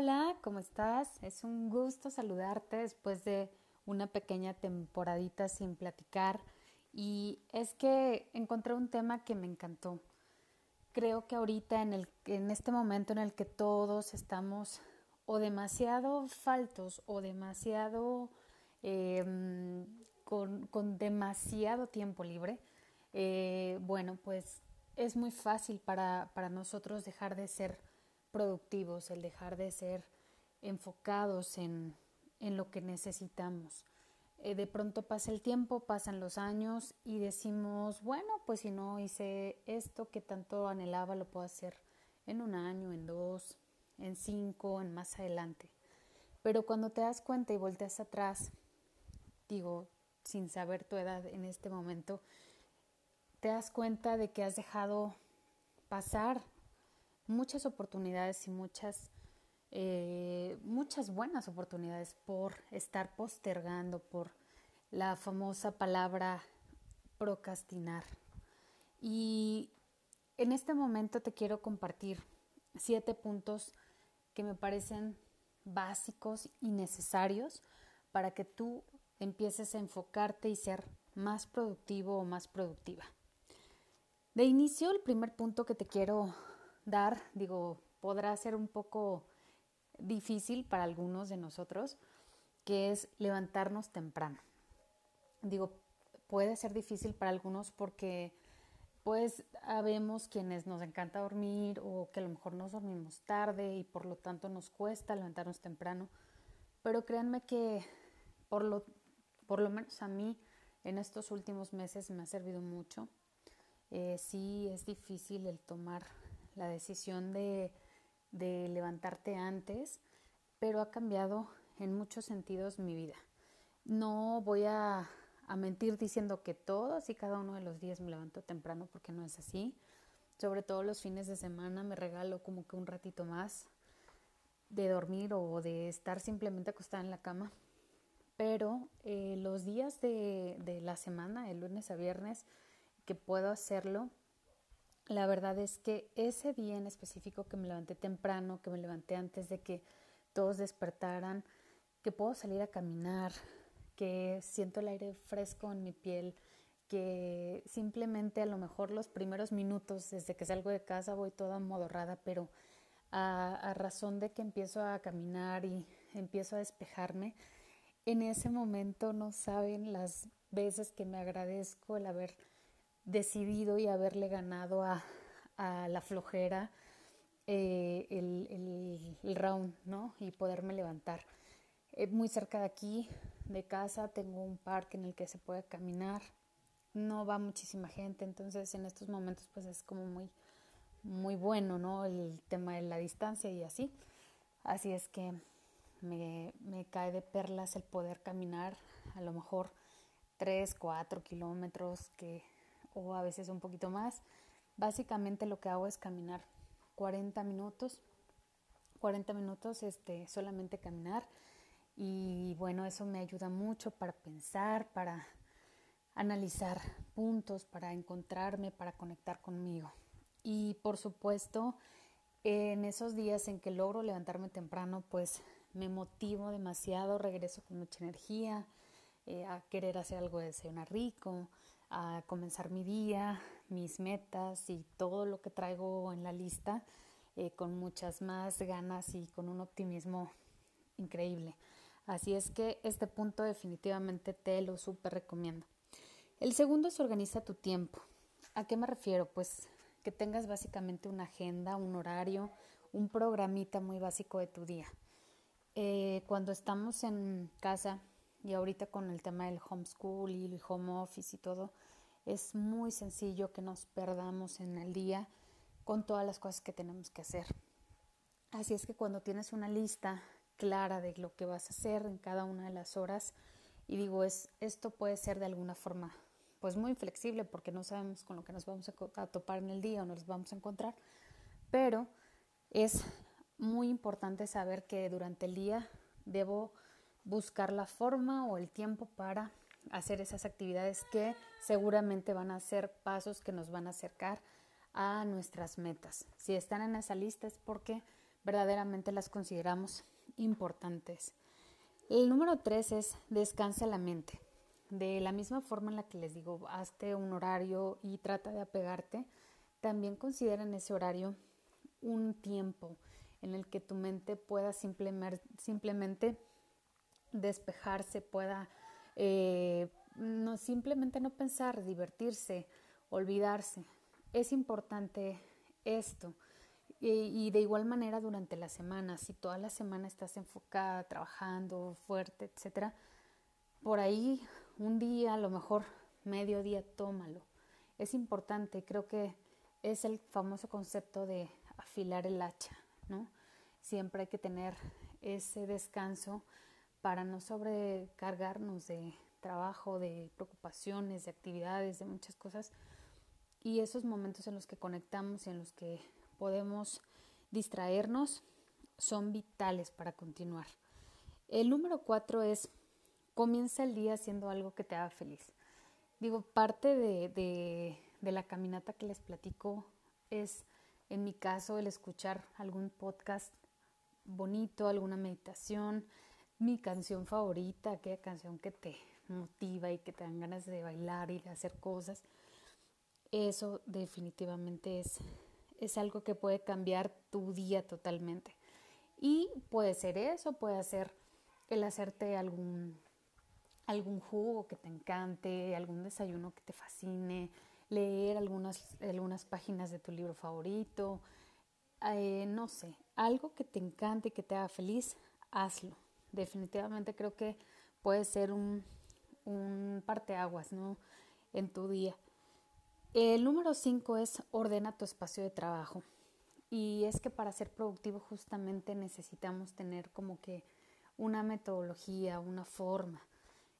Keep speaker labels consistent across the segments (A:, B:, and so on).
A: Hola, ¿cómo estás? Es un gusto saludarte después de una pequeña temporadita sin platicar y es que encontré un tema que me encantó. Creo que ahorita en, el, en este momento en el que todos estamos o demasiado faltos o demasiado em, con, demasiado tiempo libre, eh, bueno, pues es muy fácil para, para nosotros dejar de ser productivos, el dejar de ser enfocados en, en lo que necesitamos. Eh, de pronto pasa el tiempo, pasan los años y decimos, bueno, pues si no hice esto que tanto anhelaba, lo puedo hacer en un año, en dos, en cinco, en más adelante. Pero cuando te das cuenta y volteas atrás, digo, sin saber tu edad en este momento, te das cuenta de que has dejado pasar muchas oportunidades y muchas, eh, muchas buenas oportunidades por estar postergando, por la famosa palabra procrastinar. Y en este momento te quiero compartir siete puntos que me parecen básicos y necesarios para que tú empieces a enfocarte y ser más productivo o más productiva. De inicio, el primer punto que te quiero dar, digo, podrá ser un poco difícil para algunos de nosotros, que es levantarnos temprano. Digo, puede ser difícil para algunos porque pues habemos quienes nos encanta dormir o que a lo mejor nos dormimos tarde y por lo tanto nos cuesta levantarnos temprano. Pero créanme que por lo, por lo menos a mí en estos últimos meses me ha servido mucho. Eh, sí es difícil el tomar la decisión de, levantarte antes, pero ha cambiado en muchos sentidos mi vida. No voy a, a, mentir diciendo que todos y cada uno de los días me levanto temprano porque no es así. Sobre todo los fines de semana me regalo como que un ratito más de dormir o de estar simplemente acostada en la cama. Pero eh, los días de, de la semana, el lunes a viernes, que puedo hacerlo, la verdad es que ese día en específico que me levanté temprano, que me levanté antes de que todos despertaran, que puedo salir a caminar, que siento el aire fresco en mi piel, que simplemente a lo mejor los primeros minutos desde que salgo de casa voy toda modorrada, pero a, a razón de que empiezo a caminar y empiezo a despejarme, en ese momento no saben las veces que me agradezco el haber decidido y haberle ganado a, la flojera eh, el, round, ¿no? Y poderme levantar. Eh, muy cerca de aquí, de casa, tengo un parque en el que se puede caminar. No va muchísima gente, entonces en estos momentos pues es como muy, bueno, ¿no? El tema de la distancia y así. Así es que me, me cae de perlas el poder caminar a lo mejor 3, 4 kilómetros que o a veces un poquito más. Básicamente lo que hago es caminar 40 minutos, 40 minutos este, solamente caminar y bueno, eso me ayuda mucho para pensar, para analizar puntos, para encontrarme, para conectar conmigo. Y por supuesto, en esos días en que logro levantarme temprano, pues me motivo demasiado, regreso con mucha energía, eh, a querer hacer algo de desayunar rico, a comenzar mi día, mis metas y todo lo que traigo en la lista eh, con muchas más ganas y con un optimismo increíble. Así es que este punto definitivamente te lo súper recomiendo. El segundo es organiza tu tiempo. ¿A qué me refiero? Pues que tengas básicamente una agenda, un horario, un programita muy básico de tu día. Eh, cuando estamos en casa y ahorita con el tema del homeschool y el home office y todo, es muy sencillo que nos perdamos en el día con todas las cosas que tenemos que hacer. Así es que cuando tienes una lista clara de lo que vas a hacer en cada una de las horas, y digo, es, esto puede ser de alguna forma pues muy flexible porque no sabemos con lo que nos vamos a, topar en el día o nos vamos a encontrar, pero es muy importante saber que durante el día debo buscar la forma o el tiempo para hacer esas actividades que seguramente van a ser pasos que nos van a acercar a nuestras metas. Si están en esa lista es porque verdaderamente las consideramos importantes. El número tres es descansa la mente. De la misma forma en la que les digo, hazte un horario y trata de apegarte, también considera en ese horario un tiempo en el que tu mente pueda simplemente despejarse, pueda eh, no, simplemente no pensar, divertirse, olvidarse. Es importante esto. Y, de igual manera durante la semana, si toda la semana estás enfocada, trabajando fuerte, etcétera, por ahí un día, a lo mejor medio día, tómalo. Es importante, creo que es el famoso concepto de afilar el hacha, ¿no? Siempre hay que tener ese descanso para no sobrecargarnos de trabajo, de preocupaciones, de actividades, de muchas cosas. Y esos momentos en los que conectamos y en los que podemos distraernos son vitales para continuar. El número cuatro es comienza el día haciendo algo que te haga feliz. Digo, parte de, de, la caminata que les platico es, en mi caso, el escuchar algún podcast bonito, alguna meditación, mi canción favorita, aquella canción que te motiva y que te dan ganas de bailar y de hacer cosas, eso definitivamente es, es algo que puede cambiar tu día totalmente. Y puede ser eso, puede ser el hacerte algún, algún jugo que te encante, algún desayuno que te fascine, leer algunas, algunas páginas de tu libro favorito, eh, no sé, algo que te encante, que te haga feliz, hazlo. Definitivamente creo que puede ser un, un parteaguas ¿no? en tu día. El número cinco es ordena tu espacio de trabajo. Y es que para ser productivo justamente necesitamos tener como que una metodología, una forma.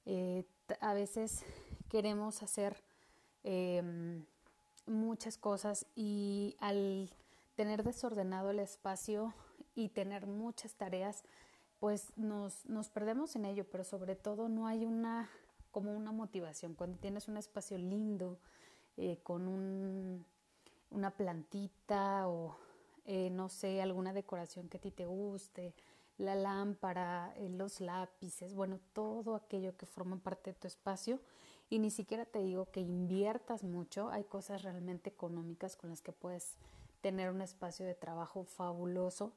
A: Eh, a veces queremos hacer em, muchas cosas y al tener desordenado el espacio y tener muchas tareas, pues nos, nos perdemos en ello, pero sobre todo no hay una como una motivación. Cuando tienes un espacio lindo, eh, con un, una plantita o eh, no sé, alguna decoración que a ti te guste, la lámpara, eh, los lápices, bueno, todo aquello que forma parte de tu espacio. Y ni siquiera te digo que inviertas mucho, hay cosas realmente económicas con las que puedes tener un espacio de trabajo fabuloso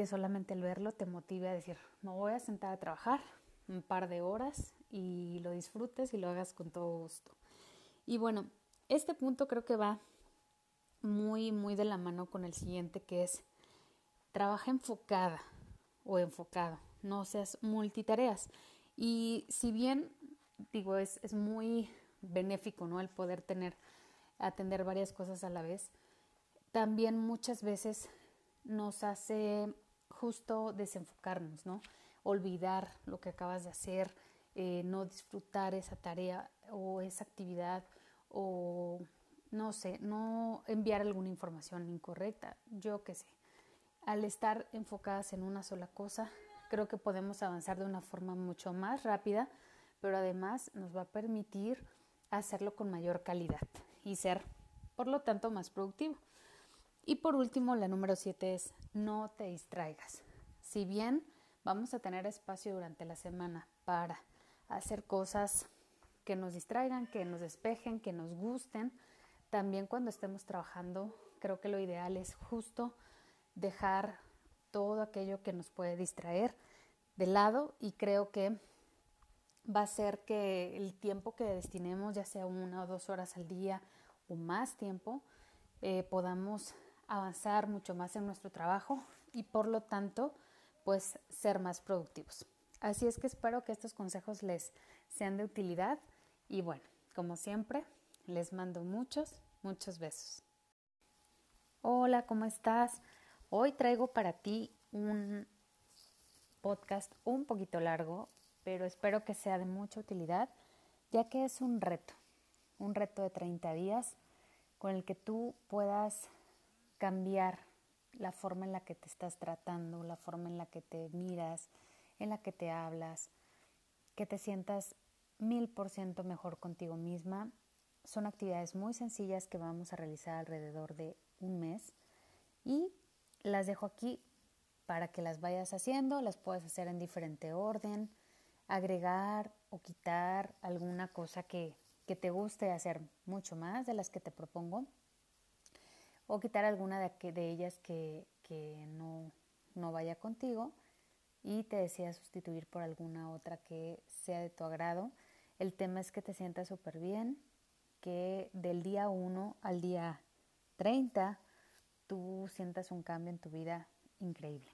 A: que solamente el verlo te motive a decir, me voy a sentar a trabajar un par de horas y lo disfrutes y lo hagas con todo gusto. Y bueno, este punto creo que va muy, muy de la mano con el siguiente que es trabaja enfocada o enfocado, no seas multitareas. Y si bien, digo, es, es muy benéfico, ¿no? El poder tener, atender varias cosas a la vez, también muchas veces nos hace justo desenfocarnos, ¿no? Olvidar lo que acabas de hacer, eh, no disfrutar esa tarea o esa actividad o no sé, no enviar alguna información incorrecta, yo qué sé. Al estar enfocadas en una sola cosa, creo que podemos avanzar de una forma mucho más rápida, pero además nos va a permitir hacerlo con mayor calidad y ser, por lo tanto, más productivo. Y por último, la número siete es no te distraigas. Si bien vamos a tener espacio durante la semana para hacer cosas que nos distraigan, que nos despejen, que nos gusten. También cuando estemos trabajando, creo que lo ideal es justo dejar todo aquello que nos puede distraer de lado y creo que va a ser que el tiempo que destinemos, ya sea una o dos horas al día o más tiempo, eh, podamos avanzar mucho más en nuestro trabajo y por lo tanto, pues ser más productivos. Así es que espero que estos consejos les sean de utilidad y bueno, como siempre, les mando muchos, muchos besos. Hola, ¿cómo estás? Hoy traigo para ti un podcast un poquito largo, pero espero que sea de mucha utilidad, ya que es un reto, un reto de 30 días con el que tú puedas cambiar la forma en la que te estás tratando, la forma en la que te miras, en la que te hablas, que te sientas mil por ciento mejor contigo misma. Son actividades muy sencillas que vamos a realizar alrededor de un mes y las dejo aquí para que las vayas haciendo, las puedes hacer en diferente orden, agregar o quitar alguna cosa que, te guste hacer mucho más de las que te propongo, o quitar alguna de, ellas que, no, vaya contigo y te desea sustituir por alguna otra que sea de tu agrado. El tema es que te sientas súper bien, que del día 1 al día 30 tú sientas un cambio en tu vida increíble.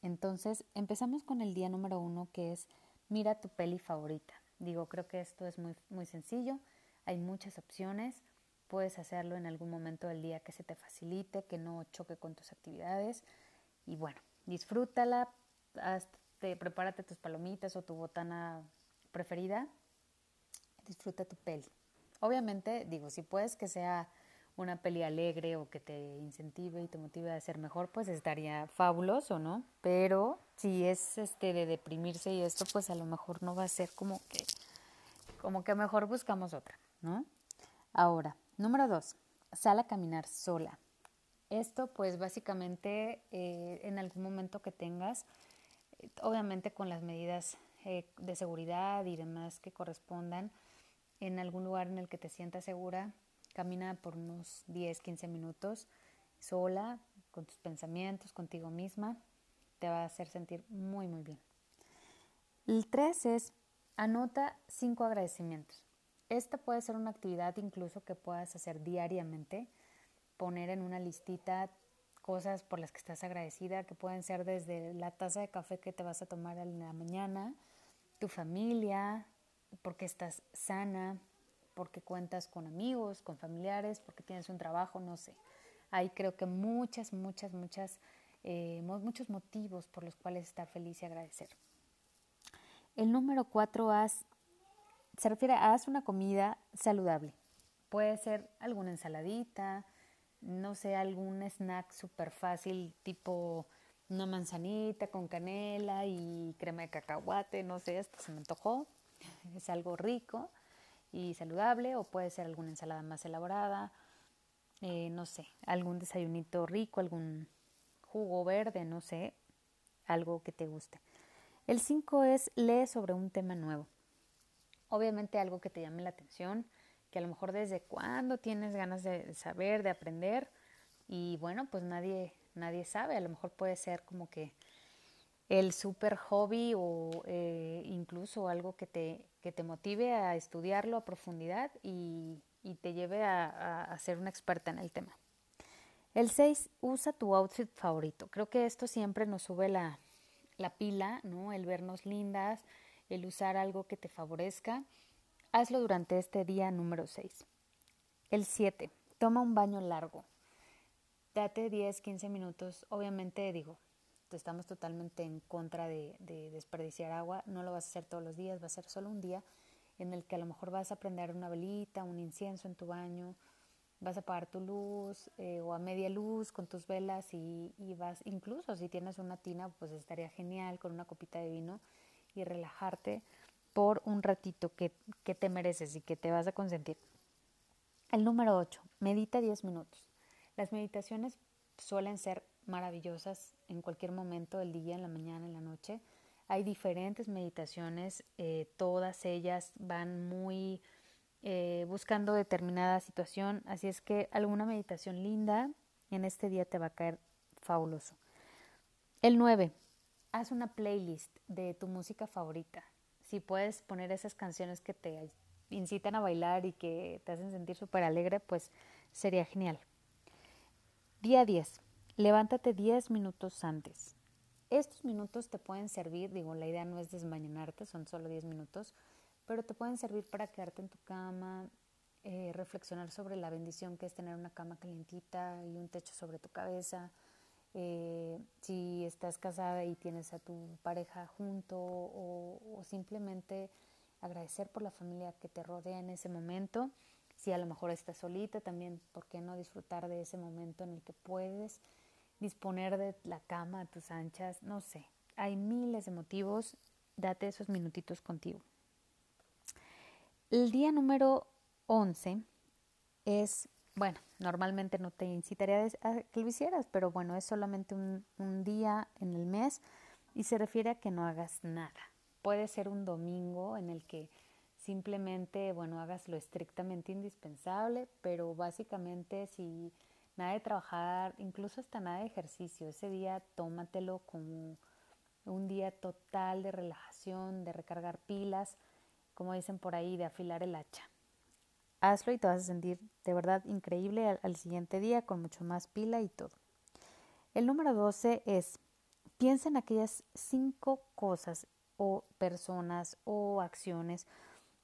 A: Entonces, empezamos con el día número uno, que es mira tu peli favorita. Digo, creo que esto es muy sencillo, hay muchas opciones, puedes hacerlo en algún momento del día que se te facilite, que no choque con tus actividades y bueno, disfrútala, prepárate tus palomitas o tu botana preferida, disfruta tu peli. Obviamente, digo, si puedes que sea una peli alegre o que te incentive y te motive a ser mejor, pues estaría fabuloso, ¿no? Pero si es este de deprimirse y esto, pues a lo mejor no va a ser como que, como que mejor buscamos otra, ¿no? Ahora, número dos, sal a caminar sola. Esto, pues básicamente, eh, en algún momento que tengas, obviamente con las medidas eh, de seguridad y demás que correspondan, en algún lugar en el que te sientas segura, Camina por unos 10, 15 minutos sola, con tus pensamientos, contigo misma. Te va a hacer sentir muy, muy bien. El 3 es anota 5 agradecimientos. Esta puede ser una actividad incluso que puedas hacer diariamente. Poner en una listita cosas por las que estás agradecida, que pueden ser desde la taza de café que te vas a tomar en la mañana, tu familia, porque estás sana, porque cuentas con amigos, con familiares, porque tienes un trabajo, no sé. Hay creo que muchas, muchas, muchas, eh, muchos motivos por los cuales estar feliz y agradecer. El número cuatro se refiere a haz una comida saludable. Puede ser alguna ensaladita, no sé, algún snack súper fácil tipo una manzanita con canela y crema de cacahuate, no sé, esto se me antojó, es algo rico y saludable o puede ser alguna ensalada más elaborada, eh, no sé, algún desayunito rico, algún jugo verde, no sé, algo que te guste. El 5 es lee sobre un tema nuevo. Obviamente algo que te llame la atención, que a lo mejor desde cuándo tienes ganas de saber, de aprender y bueno, pues nadie nadie sabe, a lo mejor puede ser como que el super hobby o eh, incluso algo que te, que te motive a estudiarlo a profundidad y, te lleve a, ser una experta en el tema. El 6, usa tu outfit favorito. Creo que esto siempre nos sube la, la pila, ¿no? El vernos lindas, el usar algo que te favorezca. Hazlo durante este día número 6. El 7, toma un baño largo. Date 10, 15 minutos. Obviamente digo, estamos totalmente en contra de, desperdiciar agua, no lo vas a hacer todos los días, va a ser solo un día en el que a lo mejor vas a prender una velita, un incienso en tu baño, vas a apagar tu luz eh, o a media luz con tus velas y, vas, incluso si tienes una tina, pues estaría genial con una copita de vino y relajarte por un ratito que, que te mereces y que te vas a consentir. El número 8, medita 10 minutos. Las meditaciones suelen ser maravillosas en cualquier momento del día, en la mañana, en la noche. Hay diferentes meditaciones, eh, todas ellas van muy eh, buscando determinada situación, así es que alguna meditación linda en este día te va a caer fabuloso. El 9. Haz una playlist de tu música favorita. Si puedes poner esas canciones que te incitan a bailar y que te hacen sentir súper alegre, pues sería genial. Día 10 levántate 10 minutos antes. Estos minutos te pueden servir, digo, la idea no es desmañanarte, son solo 10 minutos, pero te pueden servir para quedarte en tu cama, eh, reflexionar sobre la bendición que es tener una cama calientita y un techo sobre tu cabeza. Eh, si estás casada y tienes a tu pareja junto o, o simplemente agradecer por la familia que te rodea en ese momento. Si a lo mejor estás solita, también, ¿por qué no disfrutar de ese momento en el que puedes disponer de la cama a tus anchas, no sé, hay miles de motivos, date esos minutitos contigo. El día número 11 es bueno, normalmente no te incitaría a que lo hicieras, pero bueno, es solamente un, un día en el mes y se refiere a que no hagas nada. Puede ser un domingo en el que simplemente, bueno, hagas lo estrictamente indispensable, pero básicamente si nada de trabajar, incluso hasta nada de ejercicio, ese día tómatelo como un día total de relajación, de recargar pilas, como dicen por ahí, de afilar el hacha. Hazlo y te vas a sentir de verdad increíble al, siguiente día con mucho más pila y todo. El número 12 es, piensa en aquellas cinco cosas o personas o acciones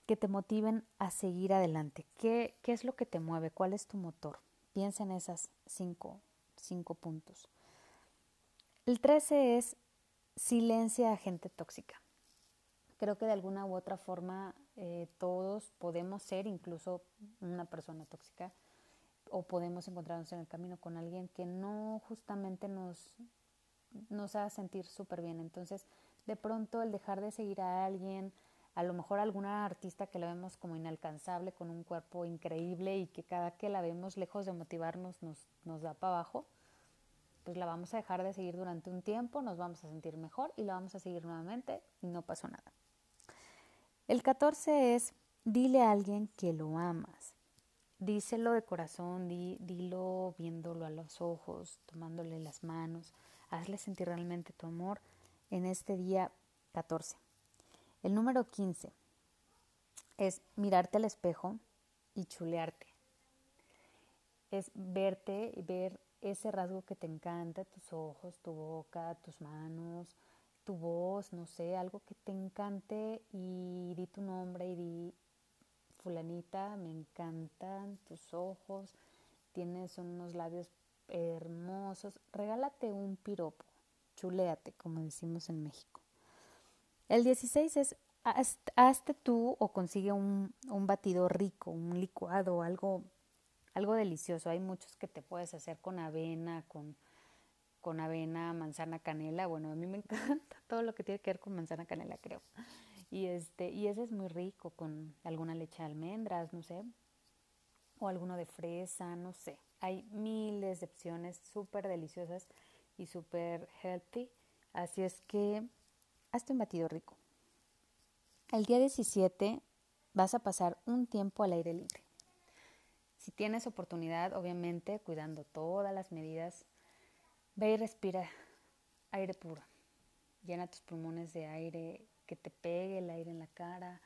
A: que te motiven a seguir adelante. ¿Qué, ¿Qué, es lo que te mueve? ¿Cuál es tu motor? Piensa en esas cinco, cinco puntos. El 13 es silencia a gente tóxica. Creo que de alguna u otra forma eh, todos podemos ser incluso una persona tóxica o podemos encontrarnos en el camino con alguien que no justamente nos, nos haga sentir súper bien. Entonces, de pronto el dejar de seguir a alguien, a lo mejor alguna artista que la vemos como inalcanzable, con un cuerpo increíble y que cada que la vemos lejos de motivarnos nos, nos da para abajo, pues la vamos a dejar de seguir durante un tiempo, nos vamos a sentir mejor y la vamos a seguir nuevamente y no pasó nada. El 14 es, dile a alguien que lo amas. Díselo de corazón, dilo viéndolo a los ojos, tomándole las manos, hazle sentir realmente tu amor en este día 14. El número 15 es mirarte al espejo y chulearte. Es verte y ver ese rasgo que te encanta, tus ojos, tu boca, tus manos, tu voz, no sé, algo que te encante y di tu nombre y di fulanita, me encantan tus ojos, tienes unos labios hermosos, regálate un piropo, chuléate, como decimos en México. El 16 es hazte tú o consigue un, un batido rico, un licuado, algo, algo delicioso. Hay muchos que te puedes hacer con avena, con, con avena, manzana, canela. Bueno, a mí me encanta todo lo que tiene que ver con manzana, canela, creo. Y, este, y ese es muy rico, con alguna leche de almendras, no sé, o alguno de fresa, no sé. Hay miles de opciones súper deliciosas y súper healthy. Así es que hazte un batido rico. El día 17 vas a pasar un tiempo al aire libre. Si tienes oportunidad, obviamente, cuidando todas las medidas, ve y respira aire puro. Llena tus pulmones de aire, que te pegue el aire en la cara.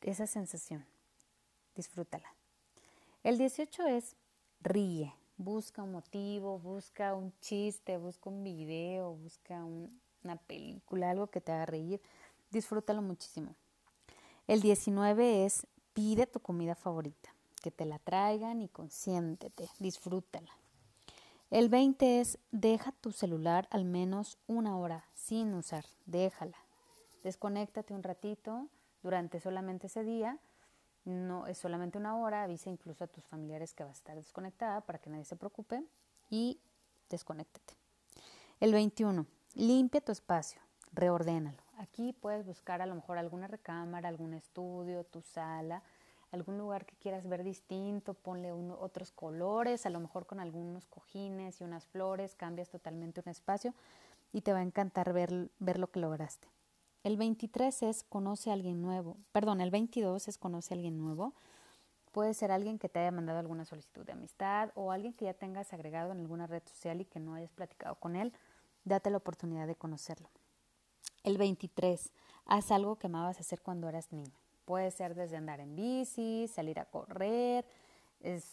A: Esa sensación, disfrútala. El 18 es ríe, busca un motivo, busca un chiste, busca un video, busca un, una película, algo que te haga reír, disfrútalo muchísimo. El 19 es pide tu comida favorita, que te la traigan y consiéntete, disfrútala. El 20 es deja tu celular al menos una hora sin usar, déjala. Desconéctate un ratito durante solamente ese día, no es solamente una hora, avisa incluso a tus familiares que vas a estar desconectada para que nadie se preocupe y desconéctate. El 21 Limpia tu espacio, reordénalo. Aquí puedes buscar a lo mejor alguna recámara, algún estudio, tu sala, algún lugar que quieras ver distinto, ponle otros colores, a lo mejor con algunos cojines y unas flores, cambias totalmente un espacio y te va a encantar ver, ver lo que lograste. El 23 es conoce a alguien nuevo, perdón, el 22 es conoce a alguien nuevo. Puede ser alguien que te haya mandado alguna solicitud de amistad o alguien que ya tengas agregado en alguna red social y que no hayas platicado con él Date la oportunidad de conocerlo. El 23. Haz algo que amabas hacer cuando eras niño. Puede ser desde andar en bici, salir a correr,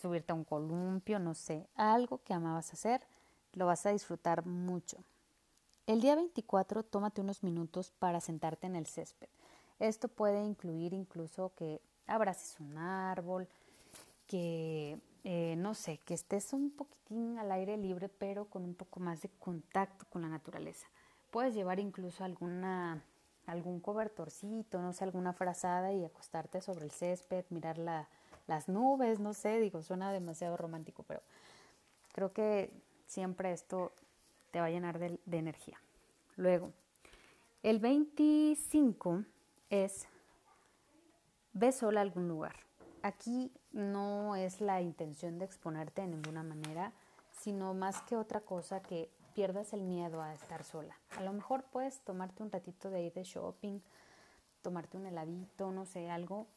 A: subirte a un columpio, no sé, algo que amabas hacer, lo vas a disfrutar mucho. El día 24 tómate unos minutos para sentarte en el césped. Esto puede incluir incluso que abraces un árbol, que eh, no sé, que estés un poquitín al aire libre, pero con un poco más de contacto con la naturaleza. Puedes llevar incluso alguna, algún cobertorcito, no sé, alguna frazada y acostarte sobre el césped, mirar la, las nubes, no sé, digo, suena demasiado romántico, pero creo que siempre esto te va a llenar de, de energía. Luego, el 25 es ve sola a algún lugar. Aquí no es la intención de exponerte de ninguna manera, sino más que otra cosa que pierdas el miedo a estar sola. A lo mejor puedes tomarte un ratito de ir de shopping, tomarte un heladito, no sé, algo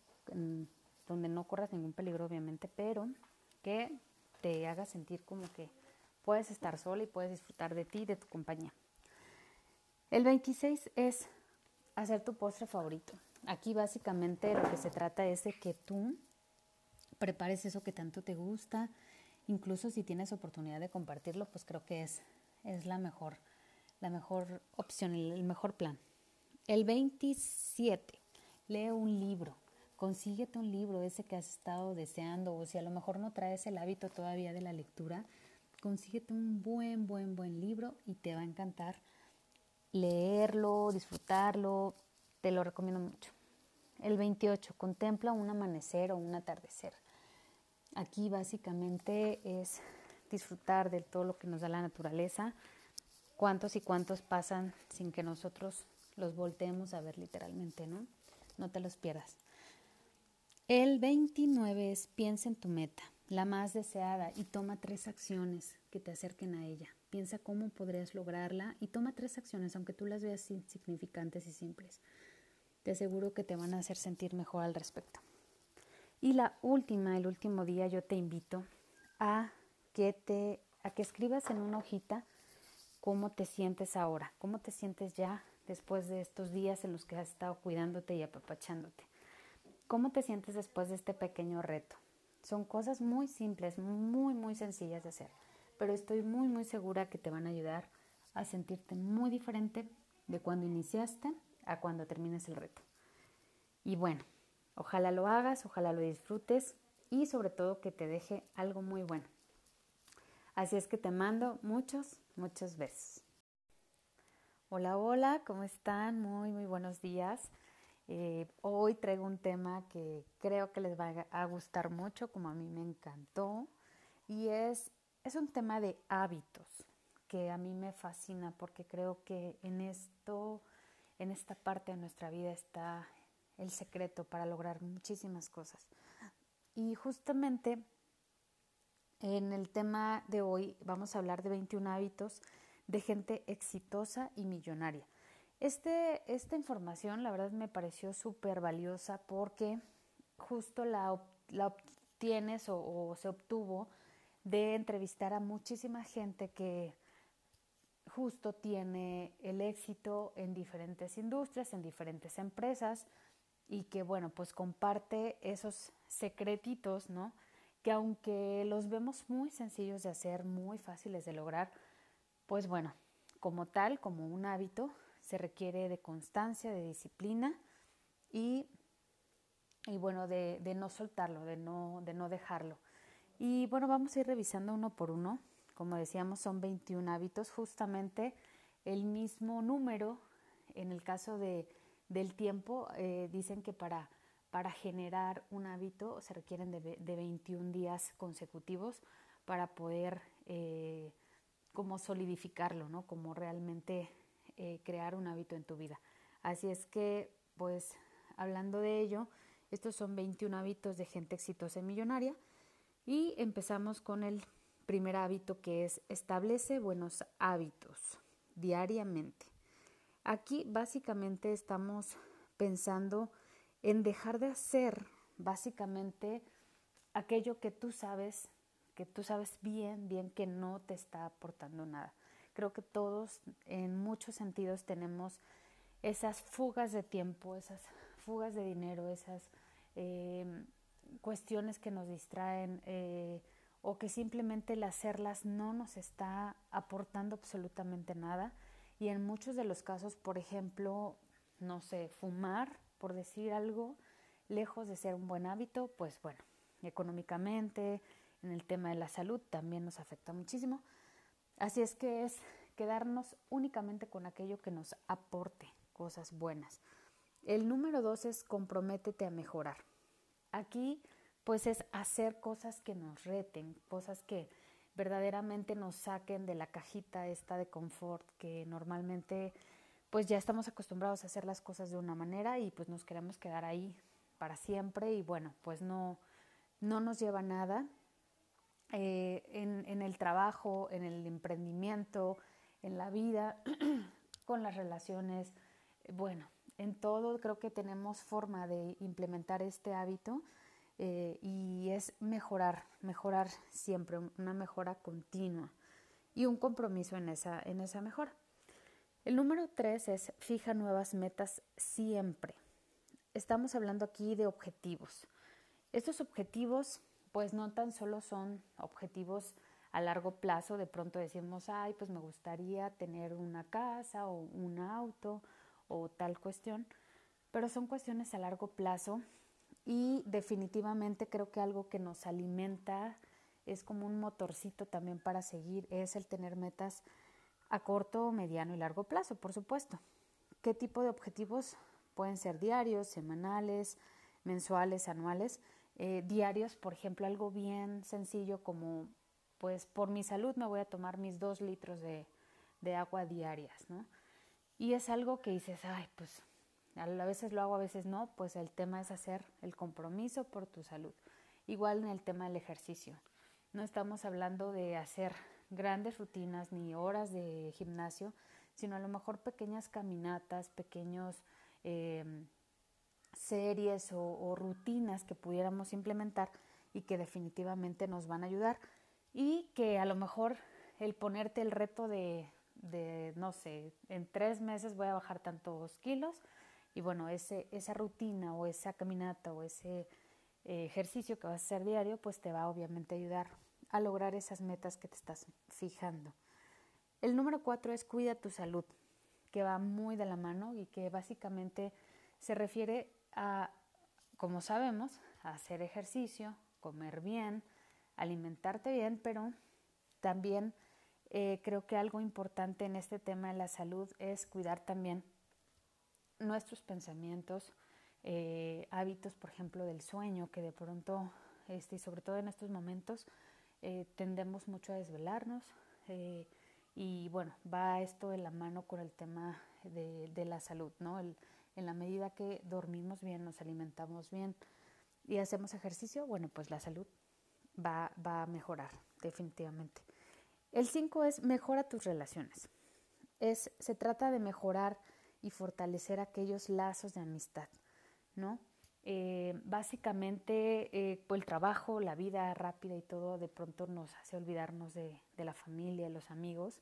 A: donde no corras ningún peligro obviamente, pero que te haga sentir como que puedes estar sola y puedes disfrutar de ti y de tu compañía. El 26 es hacer tu postre favorito. Aquí básicamente lo que se trata es de que tú prepares eso que tanto te gusta, incluso si tienes oportunidad de compartirlo, pues creo que es, es la mejor, la mejor opción, el, mejor plan. El 27, lee un libro, consíguete un libro, ese que has estado deseando, o si a lo mejor no traes el hábito todavía de la lectura, consíguete un buen, buen, buen libro y te va a encantar leerlo, disfrutarlo, te lo recomiendo mucho. El 28, contempla un amanecer o un atardecer. Aquí básicamente es disfrutar de todo lo que nos da la naturaleza, cuántos y cuántos pasan sin que nosotros los volteemos a ver literalmente, ¿no? No te los pierdas. El 29 es piensa en tu meta, la más deseada, y toma tres acciones que te acerquen a ella. Piensa cómo podrías lograrla y toma tres acciones, aunque tú las veas insignificantes y simples. Te aseguro que te van a hacer sentir mejor al respecto. Y la última, el último día, yo te invito a a que escribas en una hojita cómo te sientes ahora, cómo te sientes ya después de estos días en los que has estado cuidándote y apapachándote. ¿Cómo te sientes después de este pequeño reto? Son cosas muy simples, muy, muy sencillas de hacer, pero estoy muy, muy segura que te van a ayudar a sentirte muy diferente de cuando iniciaste a cuando termines el reto. Y bueno, Ojalá lo hagas, ojalá lo disfrutes y sobre todo que te deje algo muy bueno. Así es que te mando muchos, muchos besos. Hola, hola, ¿cómo están? Muy, muy buenos días. Eh, hoy traigo un tema que creo que les va a gustar mucho, como a mí me encantó, y es, es un tema de hábitos que a mí me fascina porque creo que en esto, en esta parte de nuestra vida está el secreto para lograr muchísimas cosas. Y justamente en el tema de hoy vamos a hablar de 21 hábitos de gente exitosa y millonaria. Este, esta información la verdad me pareció súper valiosa porque justo la, obtienes o, o se obtuvo de entrevistar a muchísima gente que justo tiene el éxito en diferentes industrias, en diferentes empresas, y que bueno, pues comparte esos secretitos, ¿no? Que aunque los vemos muy sencillos de hacer, muy fáciles de lograr, pues bueno, como tal, como un hábito, se requiere de constancia, de disciplina y, y bueno, de, de, no soltarlo, de no, de no dejarlo. Y bueno, vamos a ir revisando uno por uno. Como decíamos, son 21 hábitos, justamente el mismo número en el caso de del tiempo, eh, dicen que para, para generar un hábito se requieren de, de 21 días consecutivos para poder eh, como solidificarlo, ¿no? Como realmente eh, crear un hábito en tu vida. Así es que, pues, hablando de ello, estos son 21 hábitos de gente exitosa y millonaria. Y empezamos con el primer hábito que es establece buenos hábitos diariamente. Aquí básicamente estamos pensando en dejar de hacer básicamente aquello que tú sabes, que tú sabes bien, bien que no te está aportando nada. Creo que todos en muchos sentidos tenemos esas fugas de tiempo, esas fugas de dinero, esas eh, cuestiones que nos distraen eh, o que simplemente el hacerlas no nos está aportando absolutamente nada y en muchos de los casos, por ejemplo, no sé, fumar, por decir algo, lejos de ser un buen hábito, pues bueno, económicamente, en el tema de la salud también nos afecta muchísimo. Así es que es quedarnos únicamente con aquello que nos aporte cosas buenas. El número dos es comprométete a mejorar. Aquí pues es hacer cosas que nos reten, cosas que verdaderamente nos saquen de la cajita esta de confort que normalmente pues ya estamos acostumbrados a hacer las cosas de una manera y pues nos queremos quedar ahí para siempre y bueno, pues no, no nos lleva nada. Eh, en, el trabajo, en el emprendimiento, en la vida, con las relaciones, bueno, en todo creo que tenemos forma de implementar este hábito eh, y es mejorar, mejorar siempre, una mejora continua y un compromiso en esa, en esa mejora. El número tres es fija nuevas metas siempre. Estamos hablando aquí de objetivos. Estos objetivos pues no tan solo son objetivos a largo plazo, de pronto decimos, ay, pues me gustaría tener una casa o un auto o tal cuestión, pero son cuestiones a largo plazo y definitivamente creo que algo que nos alimenta es como un motorcito también para seguir, es el tener metas a corto, mediano y largo plazo, por supuesto. ¿Qué tipo de objetivos? Pueden ser diarios, semanales, mensuales, anuales. Eh, diarios, por ejemplo, algo bien sencillo como, pues por mi salud me voy a tomar mis dos litros de, de agua diarias, ¿no? Y es algo que dices, ay, pues a veces lo hago, a veces no, pues el tema es hacer el compromiso por tu salud. Igual en el tema del ejercicio. No estamos hablando de hacer grandes rutinas ni horas de gimnasio, sino a lo mejor pequeñas caminatas, pequeños eh, series o, rutinas que pudiéramos implementar y que definitivamente nos van a ayudar. Y que a lo mejor el ponerte el reto de de, no sé, en tres meses voy a bajar tantos kilos y bueno, ese, esa rutina o esa caminata o ese eh, ejercicio que vas a hacer diario, pues te va obviamente a ayudar a lograr esas metas que te estás fijando. El número cuatro es cuida tu salud, que va muy de la mano y que básicamente se refiere a, como sabemos, hacer ejercicio, comer bien, alimentarte bien, pero también eh, creo que algo importante en este tema de la salud es cuidar también nuestros pensamientos, eh, hábitos, por ejemplo, del sueño, que de pronto, este, y sobre todo en estos momentos, eh, tendemos mucho a desvelarnos. y bueno, va esto de la mano con el tema de, la salud, ¿no? en la medida que dormimos bien, nos alimentamos bien y hacemos ejercicio, bueno, pues la salud va, va a mejorar definitivamente. El 5 es mejora tus relaciones. Es, se trata de mejorar y fortalecer aquellos lazos de amistad, ¿no? Eh, básicamente, eh, pues el trabajo, la vida rápida y todo, de pronto nos hace olvidarnos de, de la familia, de los amigos.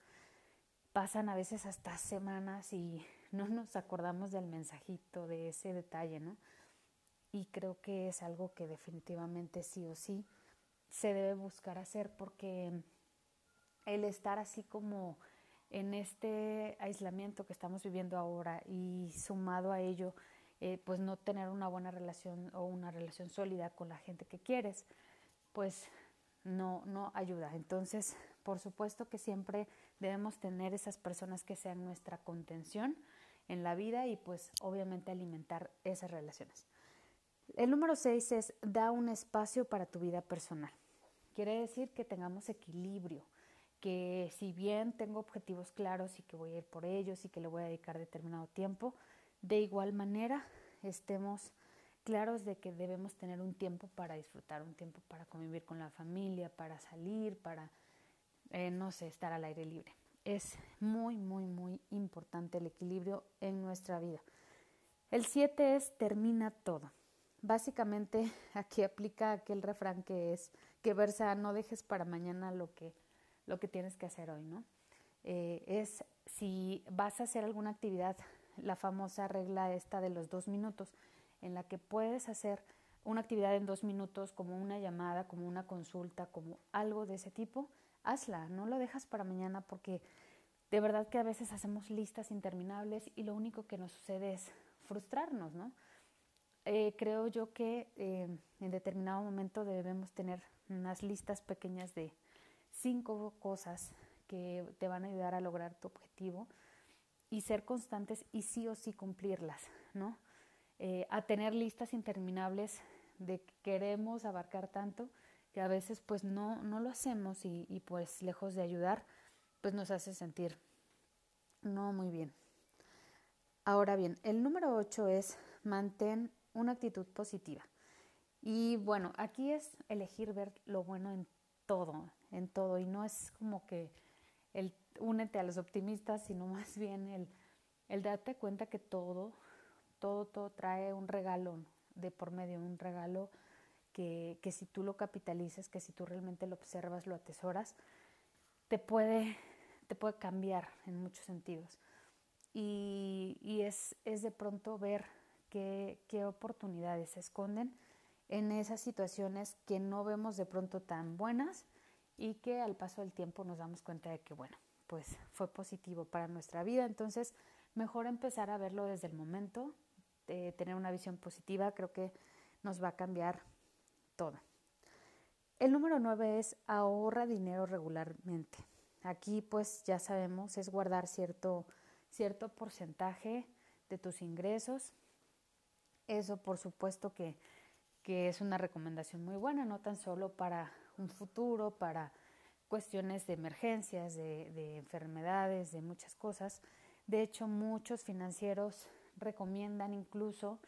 A: Pasan a veces hasta semanas y no nos acordamos del mensajito, de ese detalle, ¿no? Y creo que es algo que definitivamente sí o sí se debe buscar hacer porque el estar así como en este aislamiento que estamos viviendo ahora y sumado a ello, eh, pues no tener una buena relación o una relación sólida con la gente que quieres, pues no, no ayuda. Entonces, por supuesto que siempre debemos tener esas personas que sean nuestra contención en la vida y pues obviamente alimentar esas relaciones. El número seis es da un espacio para tu vida personal. Quiere decir que tengamos equilibrio que si bien tengo objetivos claros y que voy a ir por ellos y que le voy a dedicar determinado tiempo, de igual manera estemos claros de que debemos tener un tiempo para disfrutar, un tiempo para convivir con la familia, para salir, para, eh, no sé, estar al aire libre. Es muy, muy, muy importante el equilibrio en nuestra vida. El 7 es termina todo. Básicamente aquí aplica aquel refrán que es que versa no dejes para mañana lo que lo que tienes que hacer hoy, ¿no? Eh, es si vas a hacer alguna actividad, la famosa regla esta de los dos minutos, en la que puedes hacer una actividad en dos minutos, como una llamada, como una consulta, como algo de ese tipo, hazla, no lo dejas para mañana porque de verdad que a veces hacemos listas interminables y lo único que nos sucede es frustrarnos, ¿no? Eh, creo yo que eh, en determinado momento debemos tener unas listas pequeñas de, cinco cosas que te van a ayudar a lograr tu objetivo y ser constantes y sí o sí cumplirlas, ¿no? Eh, a tener listas interminables de que queremos abarcar tanto que a veces pues no, no lo hacemos y, y pues lejos de ayudar pues nos hace sentir no muy bien. Ahora bien, el número 8 es mantén una actitud positiva. Y bueno, aquí es elegir ver lo bueno en todo, en todo. Y no es como que el únete a los optimistas, sino más bien el, darte cuenta que todo, todo, todo trae un regalo de por medio, un regalo que, si tú lo capitalizas, que si tú realmente lo observas, lo atesoras, te puede, te puede cambiar en muchos sentidos. Y, y es, de pronto ver qué oportunidades se esconden en esas situaciones que no vemos de pronto tan buenas y que al paso del tiempo nos damos cuenta de que, bueno, pues fue positivo para nuestra vida. Entonces, mejor empezar a verlo desde el momento, de tener una visión positiva, creo que nos va a cambiar todo. El número nueve es ahorra dinero regularmente. Aquí pues ya sabemos es guardar cierto, cierto porcentaje de tus ingresos. Eso por supuesto que, que es una recomendación muy buena, no tan solo para un futuro, para cuestiones de emergencias, de, de enfermedades, de muchas cosas. De hecho, muchos financieros recomiendan incluso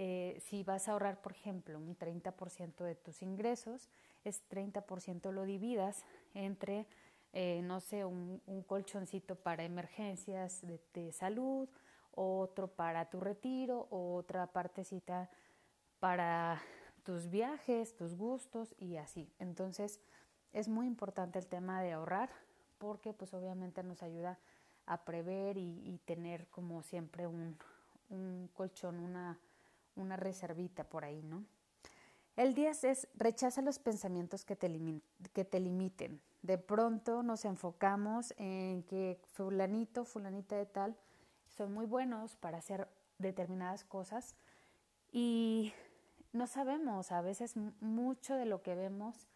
A: eh, si vas a ahorrar, por ejemplo, un 30% de tus ingresos, es 30% lo dividas entre, eh, no sé, un, colchoncito para emergencias de, salud, otro para tu retiro, otra partecita para tus viajes, tus gustos y así. Entonces, es muy importante el tema de ahorrar porque pues obviamente nos ayuda a prever y, tener como siempre un, un colchón, una, una reservita por ahí, ¿no? El 10 es rechaza los pensamientos que te, que te limiten. De pronto nos enfocamos en que fulanito, fulanita de tal, son muy buenos para hacer determinadas cosas y no sabemos, a veces mucho de lo que vemos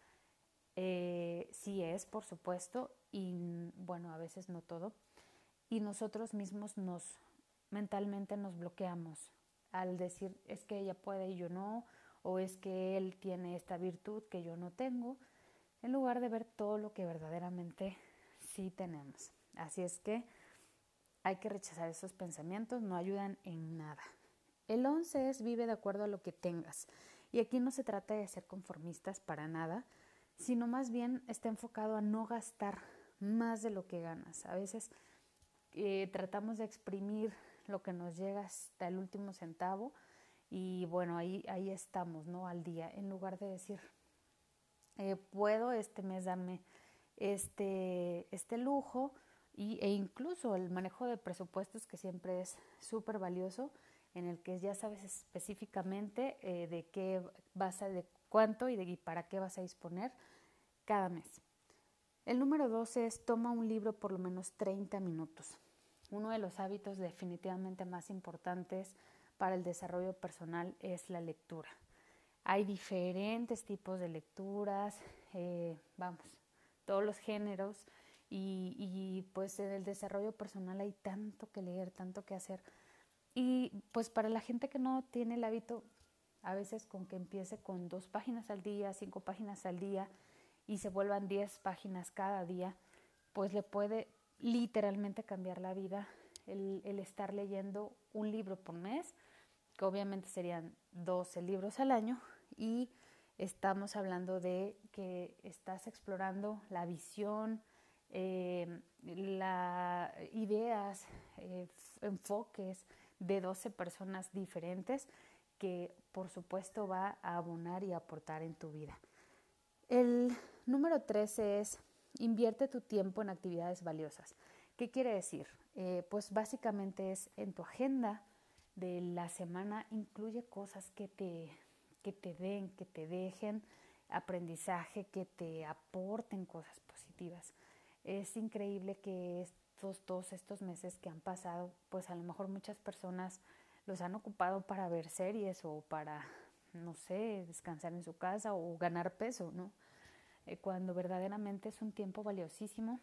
A: eh, sí es, por supuesto, y bueno, a veces no todo, y nosotros mismos nos mentalmente nos bloqueamos al decir es que ella puede y yo no, o es que él tiene esta virtud que yo no tengo, en lugar de ver todo lo que verdaderamente sí tenemos. Así es que hay que rechazar esos pensamientos, no ayudan en nada. El 11 es vive de acuerdo a lo que tengas. Y aquí no se trata de ser conformistas para nada, sino más bien está enfocado a no gastar más de lo que ganas. A veces eh, tratamos de exprimir lo que nos llega hasta el último centavo y bueno, ahí, ahí estamos, ¿no? Al día, en lugar de decir, eh, puedo este mes darme este, este lujo y, e incluso el manejo de presupuestos que siempre es súper valioso, en el que ya sabes específicamente eh, de qué vas a, de cuánto y de para qué vas a disponer cada mes. El número 12 es toma un libro por lo menos 30 minutos uno de los hábitos definitivamente más importantes para el desarrollo personal es la lectura. Hay diferentes tipos de lecturas, eh, vamos, todos los géneros y, pues en el desarrollo personal hay tanto que leer, tanto que hacer. Y pues para la gente que no tiene el hábito, a veces con que empiece con dos páginas al día, cinco páginas al día y se vuelvan diez páginas cada día, pues le puede literalmente cambiar la vida el, estar leyendo un libro por mes, que obviamente serían 12 libros al año, y estamos hablando de que estás explorando la visión, eh, las ideas, eh, enfoques de 12 personas diferentes que por supuesto va a abonar y aportar en tu vida. El número 13 es Invierte tu tiempo en actividades valiosas. ¿Qué quiere decir? Eh, pues básicamente es en tu agenda de la semana incluye cosas que te, que te den, que te dejen aprendizaje, que te aporten cosas positivas. Es increíble que estos todos estos meses que han pasado, pues a lo mejor muchas personas los han ocupado para ver series o para, no sé, descansar en su casa o ganar peso, ¿no? Eh, cuando verdaderamente es un tiempo valiosísimo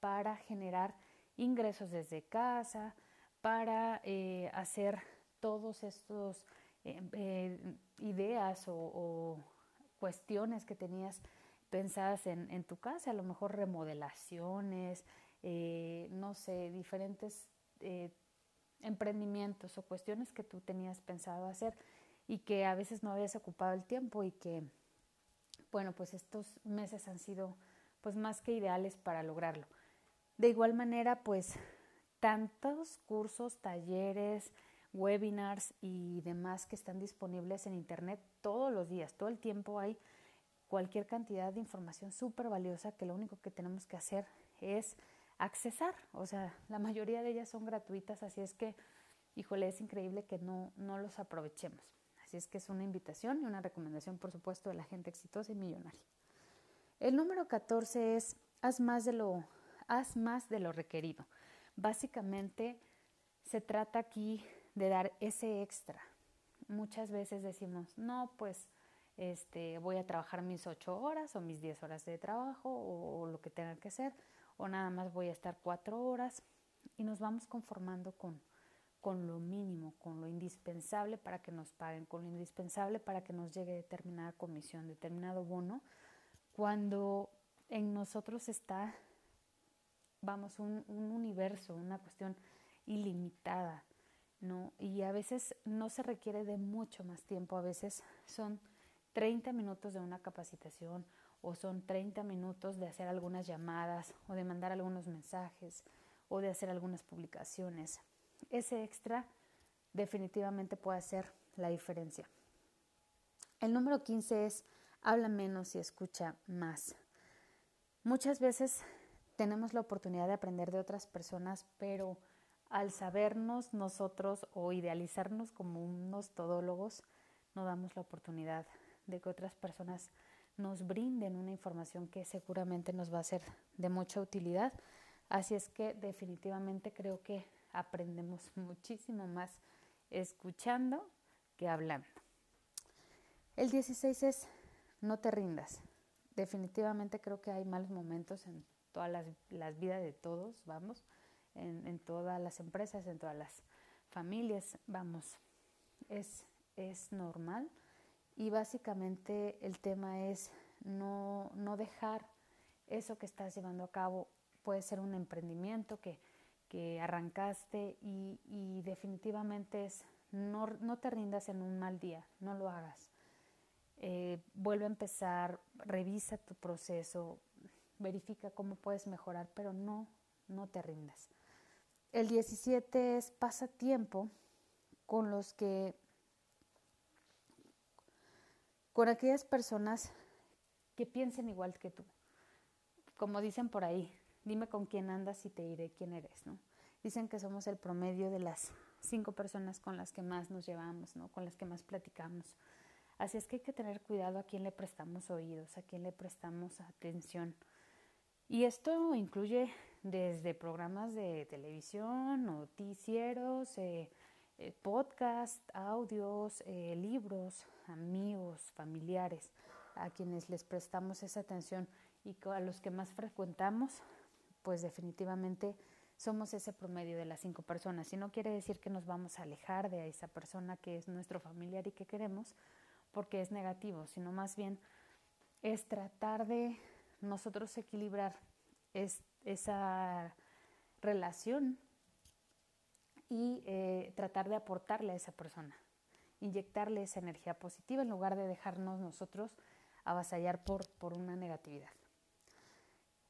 A: para generar ingresos desde casa, para eh, hacer todos estos eh, eh, ideas o, o, cuestiones que tenías pensadas en, en, tu casa, a lo mejor remodelaciones, no sé, diferentes emprendimientos o cuestiones que tú tenías pensado hacer y que a veces no habías ocupado el tiempo y que, bueno, pues estos meses han sido pues más que ideales para lograrlo. De igual manera, pues tantos cursos, talleres, webinars y demás que están disponibles en Internet todos los días, todo el tiempo hay cualquier cantidad de información súper valiosa que lo único que tenemos que hacer es accesar. O sea, la mayoría de ellas son gratuitas, así es que, híjole, es increíble que no, no los aprovechemos. Así es que es una invitación y una recomendación, por supuesto, de la gente exitosa y millonaria. El número 14 es haz más de lo, haz más de lo requerido. Básicamente se trata aquí de dar ese extra. Muchas veces decimos, no, pues este, voy a trabajar mis ocho horas o mis diez horas de trabajo o, lo que tenga que ser, o nada más voy a estar cuatro horas. Y nos vamos conformando con, con lo mínimo, con lo indispensable para que nos paguen, con lo indispensable para que nos llegue determinada comisión, determinado bono, cuando en nosotros está, vamos, un, un universo, una cuestión ilimitada, ¿no? Y a veces no se requiere de mucho más tiempo, a veces son 30 minutos de una capacitación o son 30 minutos de hacer algunas llamadas o de mandar algunos mensajes o de hacer algunas publicaciones. Ese extra definitivamente puede hacer la diferencia. El número 15 es habla menos y escucha más. Muchas veces tenemos la oportunidad de aprender de otras personas, pero al sabernos nosotros o idealizarnos como unos todólogos, no damos la oportunidad de que otras personas nos brinden una información que seguramente nos va a ser de mucha utilidad. Así es que definitivamente creo que aprendemos muchísimo más escuchando que hablando. El 16 es no te rindas. Definitivamente creo que hay malos momentos en todas las, vidas de todos, vamos, en, en, todas las empresas, en todas las familias, vamos, es, es normal y básicamente el tema es no, no dejar eso que estás llevando a cabo. Puede ser un emprendimiento que, que arrancaste y, definitivamente es no, no, te rindas en un mal día, no lo hagas. Eh, vuelve a empezar, revisa tu proceso, verifica cómo puedes mejorar, pero no, no te rindas. El 17 es pasa tiempo con los que con aquellas personas que piensen igual que tú. Como dicen por ahí, dime con quién andas y te diré quién eres, ¿no? Dicen que somos el promedio de las cinco personas con las que más nos llevamos, ¿no? Con las que más platicamos. Así es que hay que tener cuidado a quién le prestamos oídos, a quién le prestamos atención. Y esto incluye desde programas de televisión, noticieros, eh, eh, podcast, audios, eh, libros, amigos, familiares, a quienes les prestamos esa atención y a los que más frecuentamos, pues definitivamente somos ese promedio de las cinco personas. Y no quiere decir que nos vamos a alejar de esa persona que es nuestro familiar y que queremos, porque es negativo, sino más bien es tratar de nosotros equilibrar esa relación y eh, tratar de aportarle a esa persona, inyectarle esa energía positiva en lugar de dejarnos nosotros avasallar por, por una negatividad.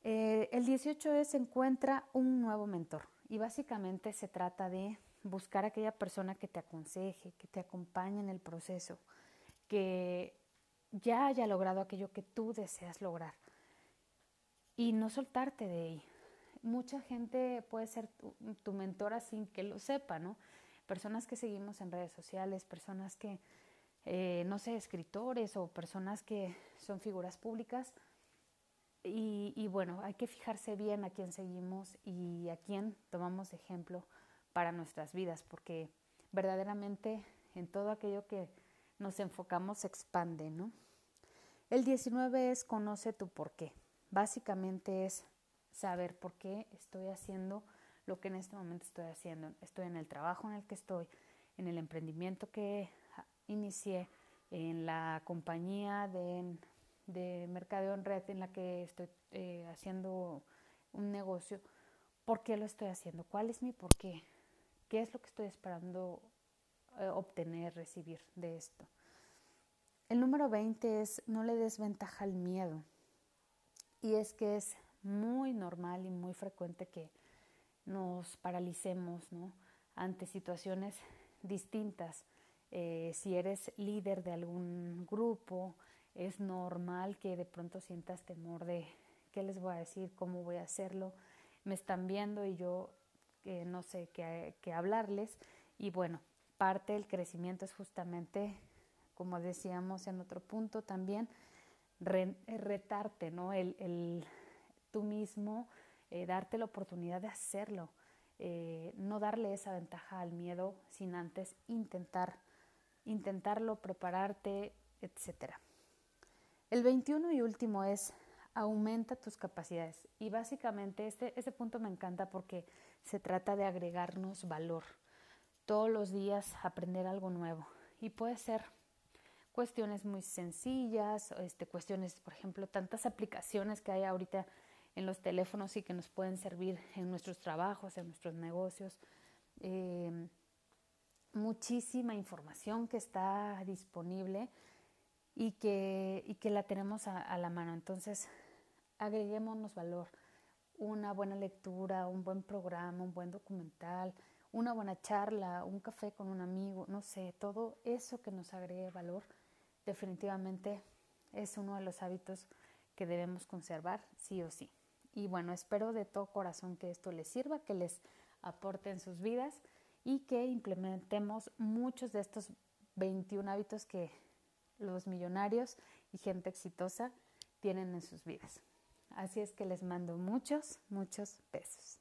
A: Eh, el 18 es encuentra un nuevo mentor y básicamente se trata de buscar aquella persona que te aconseje, que te acompañe en el proceso, que ya haya logrado aquello que tú deseas lograr y no soltarte de ahí mucha gente puede ser tu, mentora sin que lo sepa, ¿no? Personas que seguimos en redes sociales, personas que, eh, no sé, escritores o personas que son figuras públicas. Y, bueno, hay que fijarse bien a quién seguimos y a quién tomamos ejemplo para nuestras vidas, porque verdaderamente en todo aquello que nos enfocamos se expande, ¿no? El 19 es conoce tu por qué. Básicamente es saber por qué estoy haciendo lo que en este momento estoy haciendo. Estoy en el trabajo en el que estoy, en el emprendimiento que inicié, en la compañía de, de mercadeo en red en la que estoy eh, haciendo un negocio. ¿Por qué lo estoy haciendo? ¿Cuál es mi por qué? ¿Qué es lo que estoy esperando eh, obtener, recibir de esto. El número 20 es no le des ventaja al miedo. Y es que es muy normal y muy frecuente que nos paralicemos ante situaciones distintas. Eh, si eres líder de algún grupo, es normal que de pronto sientas temor de qué les voy a decir, cómo voy a hacerlo. Me están viendo y yo eh, no sé qué, hablarles. Y bueno, parte del crecimiento es justamente, como decíamos en otro punto también, retarte, ¿no? El, eh, darte la oportunidad de hacerlo, eh, no darle esa ventaja al miedo sin antes intentar, intentarlo, prepararte, etc. El 21 y último es aumenta tus capacidades. Y básicamente este, este punto me encanta porque se trata de agregarnos valor todos los días aprender algo nuevo. Y puede ser cuestiones muy sencillas, este, cuestiones, por ejemplo, tantas aplicaciones que hay ahorita en los teléfonos y que nos pueden servir en nuestros trabajos, en nuestros negocios. Eh, muchísima información que está disponible y que, y que la tenemos a, a la mano. Entonces, agreguémonos valor. Una buena lectura, un buen programa, un buen documental, una buena charla, un café con un amigo, no sé, todo eso que nos agregue valor definitivamente es uno de los hábitos que debemos conservar sí o sí. Y bueno, espero de todo corazón que esto les sirva, que les aporte en sus vidas y que implementemos muchos de estos 21 hábitos que los millonarios y gente exitosa tienen en sus vidas. Así es que les mando muchos, muchos besos.